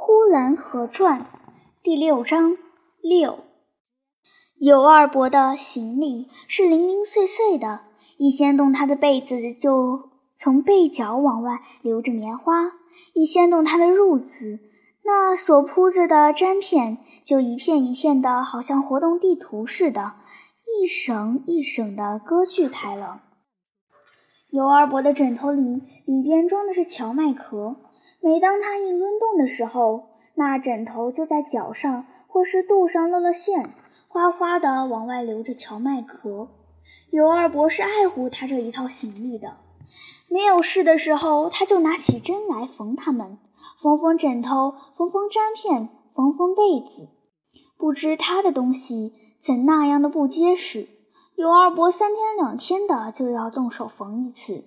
呼兰河传第六章六。尤二伯的行李是零零碎碎的，一掀动他的被子，就从被角往外流着棉花；一掀动他的褥子，那所铺着的毡片就一片一片的，好像活动地图似的，一省一省的割去开了。尤二伯的枕头里里边装的是荞麦壳。每当他一抡动的时候，那枕头就在脚上或是肚上露了馅，哗哗地往外流着荞麦壳。尤二伯是爱护他这一套行李的，没有事的时候，他就拿起针来缝它们，缝缝枕头，缝缝毡片，缝缝被子。不知他的东西怎那样的不结实，尤二伯三天两天的就要动手缝一次。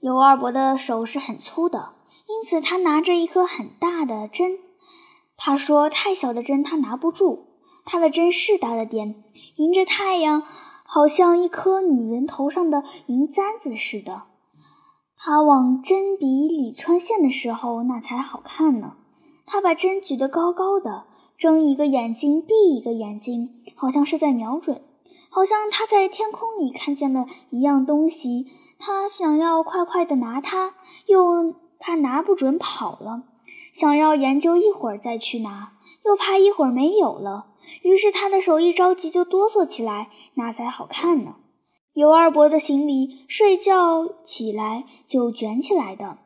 尤二伯的手是很粗的。因此，他拿着一颗很大的针。他说：“太小的针他拿不住。”他的针是大了点，迎着太阳，好像一颗女人头上的银簪子似的。他往针鼻里穿线的时候，那才好看呢。他把针举得高高的，睁一个眼睛闭一个眼睛，好像是在瞄准，好像他在天空里看见了一样东西。他想要快快的拿它，又。怕拿不准跑了，想要研究一会儿再去拿，又怕一会儿没有了。于是他的手一着急就哆嗦起来，那才好看呢。尤二伯的行李，睡觉起来就卷起来的，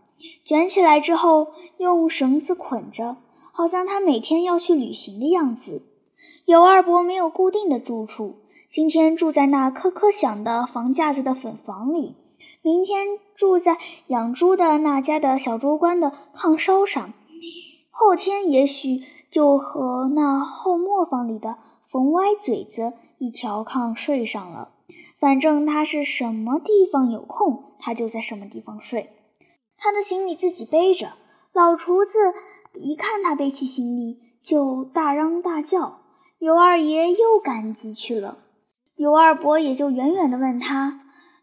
卷起来之后用绳子捆着，好像他每天要去旅行的样子。尤二伯没有固定的住处，今天住在那咯咯响的房架子的粉房里。明天住在养猪的那家的小猪倌的炕梢上，后天也许就和那后磨坊里的冯歪嘴子一条炕睡上了。反正他是什么地方有空，他就在什么地方睡。他的行李自己背着，老厨子一看他背起行李，就大嚷大叫。尤二爷又赶集去了，尤二伯也就远远地问他。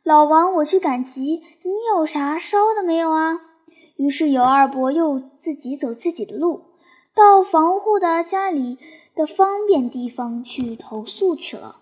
老王，我去赶集，你有啥烧的没有啊？于是尤二伯又自己走自己的路，到防护的家里的方便地方去投宿去了。